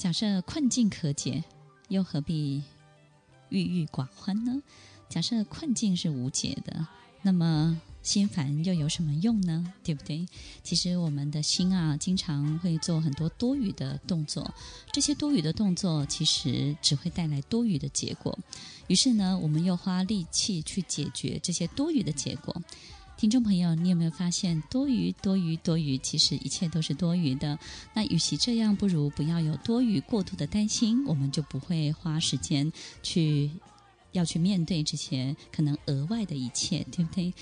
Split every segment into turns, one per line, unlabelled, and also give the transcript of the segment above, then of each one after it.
假设困境可解，又何必郁郁寡欢呢？假设困境是无解的，那么心烦又有什么用呢？对不对？其实我们的心啊，经常会做很多多余的动作，这些多余的动作其实只会带来多余的结果。于是呢，我们又花力气去解决这些多余的结果。听众朋友，你有没有发现多余、多余、多余？其实一切都是多余的。那与其这样，不如不要有多余、过度的担心，我们就不会花时间去要去面对这些可能额外的一切，对不对？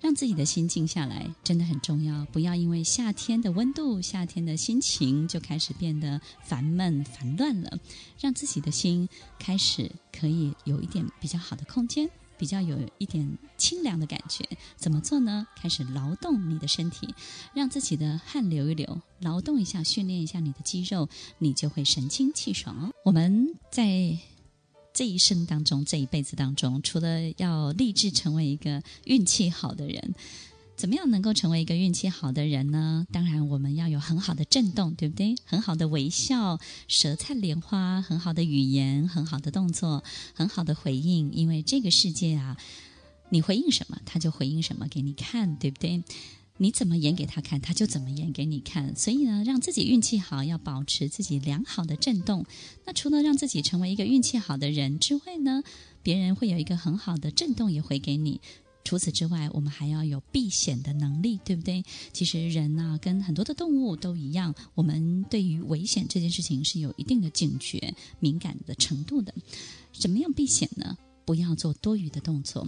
让自己的心静下来真的很重要。不要因为夏天的温度、夏天的心情就开始变得烦闷、烦乱了。让自己的心开始可以有一点比较好的空间。比较有一点清凉的感觉，怎么做呢？开始劳动你的身体，让自己的汗流一流，劳动一下，训练一下你的肌肉，你就会神清气爽哦。我们在这一生当中，这一辈子当中，除了要立志成为一个运气好的人。怎么样能够成为一个运气好的人呢？当然，我们要有很好的震动，对不对？很好的微笑，舌灿莲花，很好的语言，很好的动作，很好的回应。因为这个世界啊，你回应什么，他就回应什么给你看，对不对？你怎么演给他看，他就怎么演给你看。所以呢，让自己运气好，要保持自己良好的震动。那除了让自己成为一个运气好的人之外呢，别人会有一个很好的震动也回给你。除此之外，我们还要有避险的能力，对不对？其实人呢、跟很多的动物都一样，我们对于危险这件事情是有一定的警觉、敏感的程度的。怎么样避险呢？不要做多余的动作。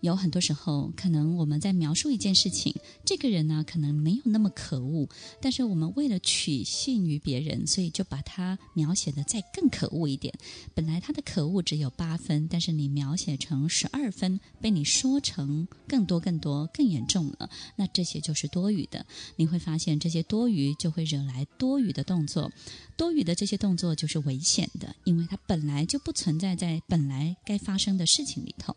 有很多时候，可能我们在描述一件事情，这个人呢，可能没有那么可恶，但是我们为了取信于别人，所以就把他描写得再更可恶一点。本来他的可恶只有八分，但是你描写成十二分，被你说成更多、更多、更严重了。那这些就是多余的。你会发现，这些多余就会惹来多余的动作。多余的这些动作就是危险的，因为它本来就不存在在本来该发生的事情里头。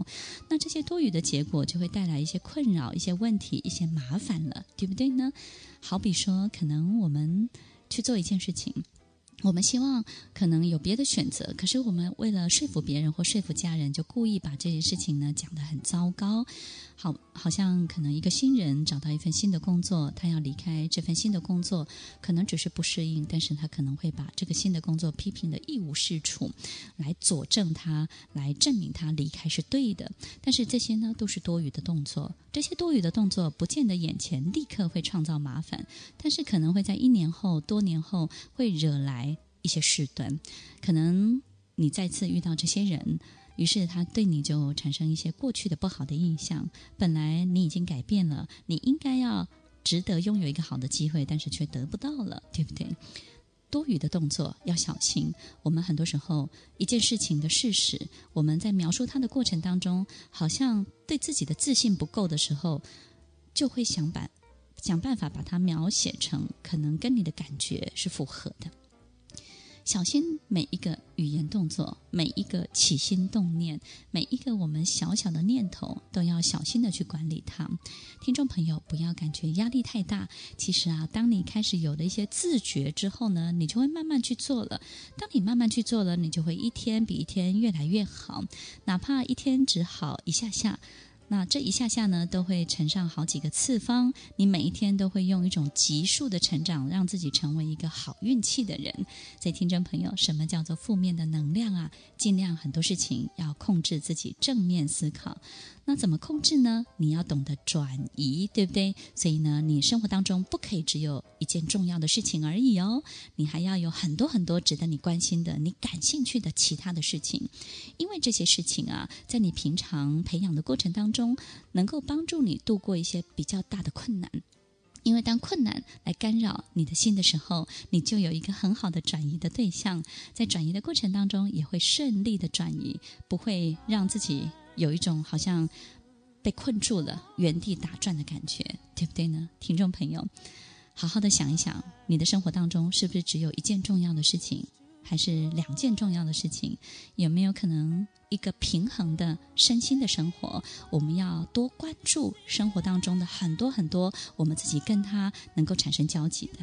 那这些多余的结果就会带来一些困扰、一些问题、一些麻烦了，对不对呢？好比说，可能我们去做一件事情。我们希望可能有别的选择，可是我们为了说服别人或说服家人，就故意把这件事情呢讲得很糟糕。好，好像可能一个新人找到一份新的工作，他要离开这份新的工作，可能只是不适应，但是他可能会把这个新的工作批评得一无是处，来佐证他，来证明他离开是对的。但是这些呢都是多余的动作，这些多余的动作不见得眼前立刻会创造麻烦，但是可能会在一年后、多年后会惹来一些事端，可能你再次遇到这些人。于是他对你就产生一些过去的不好的印象。本来你已经改变了，你应该要值得拥有一个好的机会，但是却得不到了，对不对？多余的动作要小心。我们很多时候一件事情的事实，我们在描述它的过程当中，好像对自己的自信不够的时候，就会想办想办法把它描写成可能跟你的感觉是符合的。小心每一个语言动作，每一个起心动念，每一个我们小小的念头，都要小心的去管理它。听众朋友，不要感觉压力太大。其实啊，当你开始有了一些自觉之后呢，你就会慢慢去做了。当你慢慢去做了，你就会一天比一天越来越好。哪怕一天只好一下下。那这一下下呢，都会乘上好几个次方。你每一天都会用一种急速的成长，让自己成为一个好运气的人。所以，听众朋友，什么叫做负面的能量啊？尽量很多事情要控制自己正面思考。那怎么控制呢？你要懂得转移，对不对？所以呢，你生活当中不可以只有一件重要的事情而已哦，你还要有很多很多值得你关心的、你感兴趣的其他的事情，因为这些事情啊，在你平常培养的过程当中，中能够帮助你度过一些比较大的困难。因为当困难来干扰你的心的时候，你就有一个很好的转移的对象，在转移的过程当中也会顺利的转移，不会让自己。有一种好像被困住了、原地打转的感觉，对不对呢？听众朋友，好好的想一想，你的生活当中是不是只有一件重要的事情，还是两件重要的事情？有没有可能一个平衡的身心的生活？我们要多关注生活当中的很多很多我们自己跟它能够产生交集的，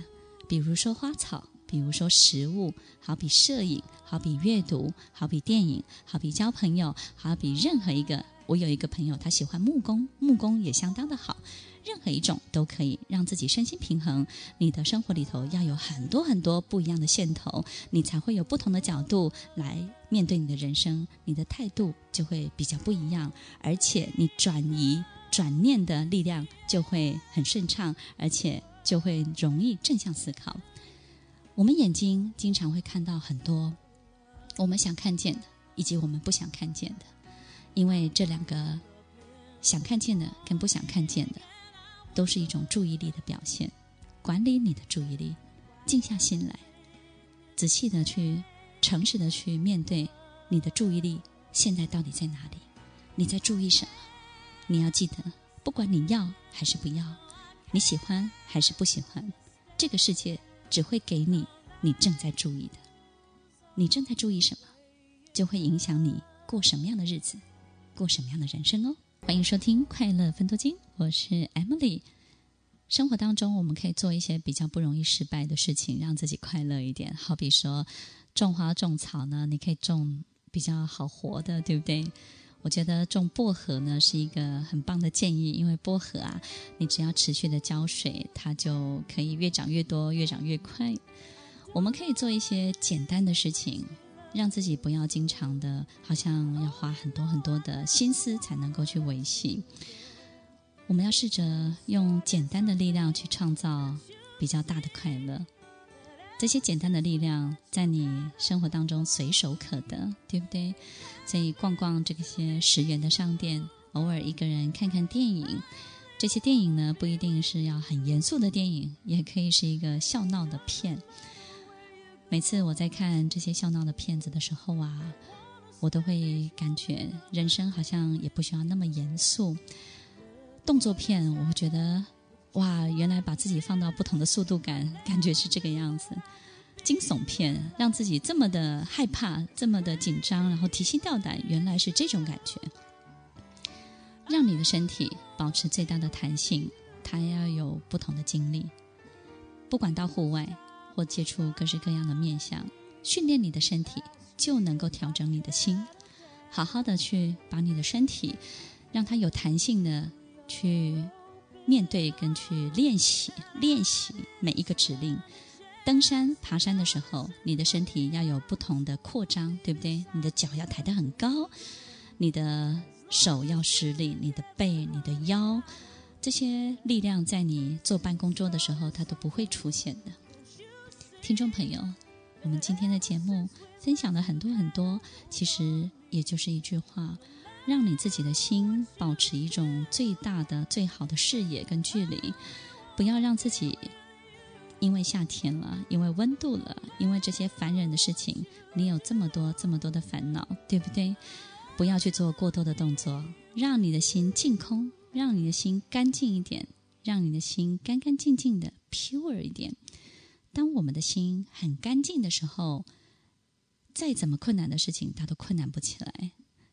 比如说花草。比如说食物，好比摄影，好比阅读，好比电影，好比交朋友，好比任何一个。我有一个朋友，他喜欢木工，木工也相当的好。任何一种都可以让自己身心平衡。你的生活里头要有很多很多不一样的线头，你才会有不同的角度来面对你的人生，你的态度就会比较不一样，而且你转移转念的力量就会很顺畅，而且就会容易正向思考。我们眼睛经常会看到很多我们想看见的，以及我们不想看见的，因为这两个想看见的跟不想看见的，都是一种注意力的表现。管理你的注意力，静下心来，仔细的去、诚实的去面对你的注意力现在到底在哪里？你在注意什么？你要记得，不管你要还是不要，你喜欢还是不喜欢，这个世界。只会给你你正在注意的，你正在注意什么，就会影响你过什么样的日子，过什么样的人生哦。欢迎收听《快乐分多金》，我是 Emily。生活当中，我们可以做一些比较不容易失败的事情，让自己快乐一点。好比说，种花种草呢，你可以种比较好活的，对不对？我觉得种薄荷呢是一个很棒的建议，因为薄荷啊，你只要持续的浇水，它就可以越长越多，越长越快。我们可以做一些简单的事情，让自己不要经常的，好像要花很多很多的心思才能够去维系。我们要试着用简单的力量去创造比较大的快乐。这些简单的力量在你生活当中随手可得，对不对？所以逛逛这些十元的商店，偶尔一个人看看电影。这些电影呢，不一定是要很严肃的电影，也可以是一个笑闹的片。每次我在看这些笑闹的片子的时候啊，我都会感觉人生好像也不需要那么严肃。动作片，我会觉得。哇，原来把自己放到不同的速度感，感觉是这个样子。惊悚片让自己这么的害怕，这么的紧张，然后提心吊胆，原来是这种感觉。让你的身体保持最大的弹性，它要有不同的经历。不管到户外或接触各式各样的面相，训练你的身体，就能够调整你的心。好好的去把你的身体，让它有弹性的去。面对跟去练习，练习每一个指令。登山、爬山的时候，你的身体要有不同的扩张，对不对？你的脚要抬得很高，你的手要施力，你的背、你的腰，这些力量在你坐办公桌的时候，它都不会出现的。听众朋友，我们今天的节目分享了很多很多，其实也就是一句话。让你自己的心保持一种最大的、最好的视野跟距离，不要让自己因为夏天了，因为温度了，因为这些烦人的事情，你有这么多、这么多的烦恼，对不对？不要去做过多的动作，让你的心净空，让你的心干净一点，让你的心干干净净的 pure 一点。当我们的心很干净的时候，再怎么困难的事情，它都困难不起来。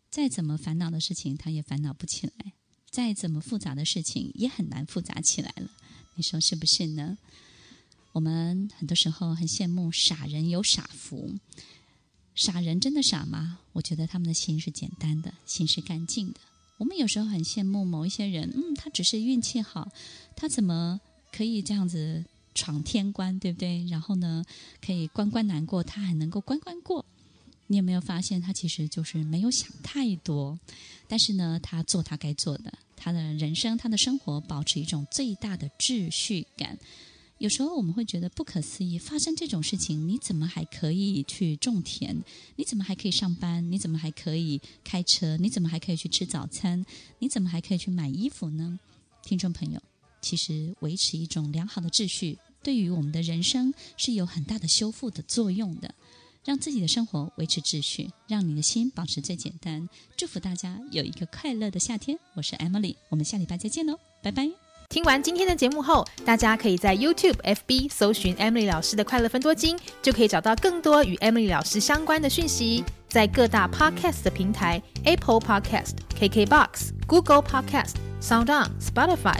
再怎么烦恼的事情，他也烦恼不起来；再怎么复杂的事情，也很难复杂起来了。你说是不是呢？我们很多时候很羡慕傻人有傻福。傻人真的傻吗？我觉得他们的心是简单的，心是干净的。我们有时候很羡慕某一些人，嗯，他只是运气好，他怎么可以这样子闯天关，对不对？然后呢，可以关关难过，他还能够关关过。你有没有发现，他其实就是没有想太多，但是呢，他做他该做的，他的人生，他的生活保持一种最大的秩序感。有时候我们会觉得不可思议，发生这种事情，你怎么还可以去种田？你怎么还可以上班？你怎么还可以开车？你怎么还可以去吃早餐？你怎么还可以去买衣服呢？听众朋友，其实维持一种良好的秩序，对于我们的人生是有很大的修复的作用的。让自己的生活维持秩序，让你的心保持最简单。祝福大家有一个快乐的夏天。我是 Emily，我们下礼拜再见喽，拜拜。
听完今天的节目后，大家可以在 YouTube、FB 搜寻 Emily 老师的快乐分多金，就可以找到更多与 Emily 老师相关的讯息。在各大 Podcast 的平台，Apple Podcast、KKBox、Google Podcast。SoundOn、Spotify、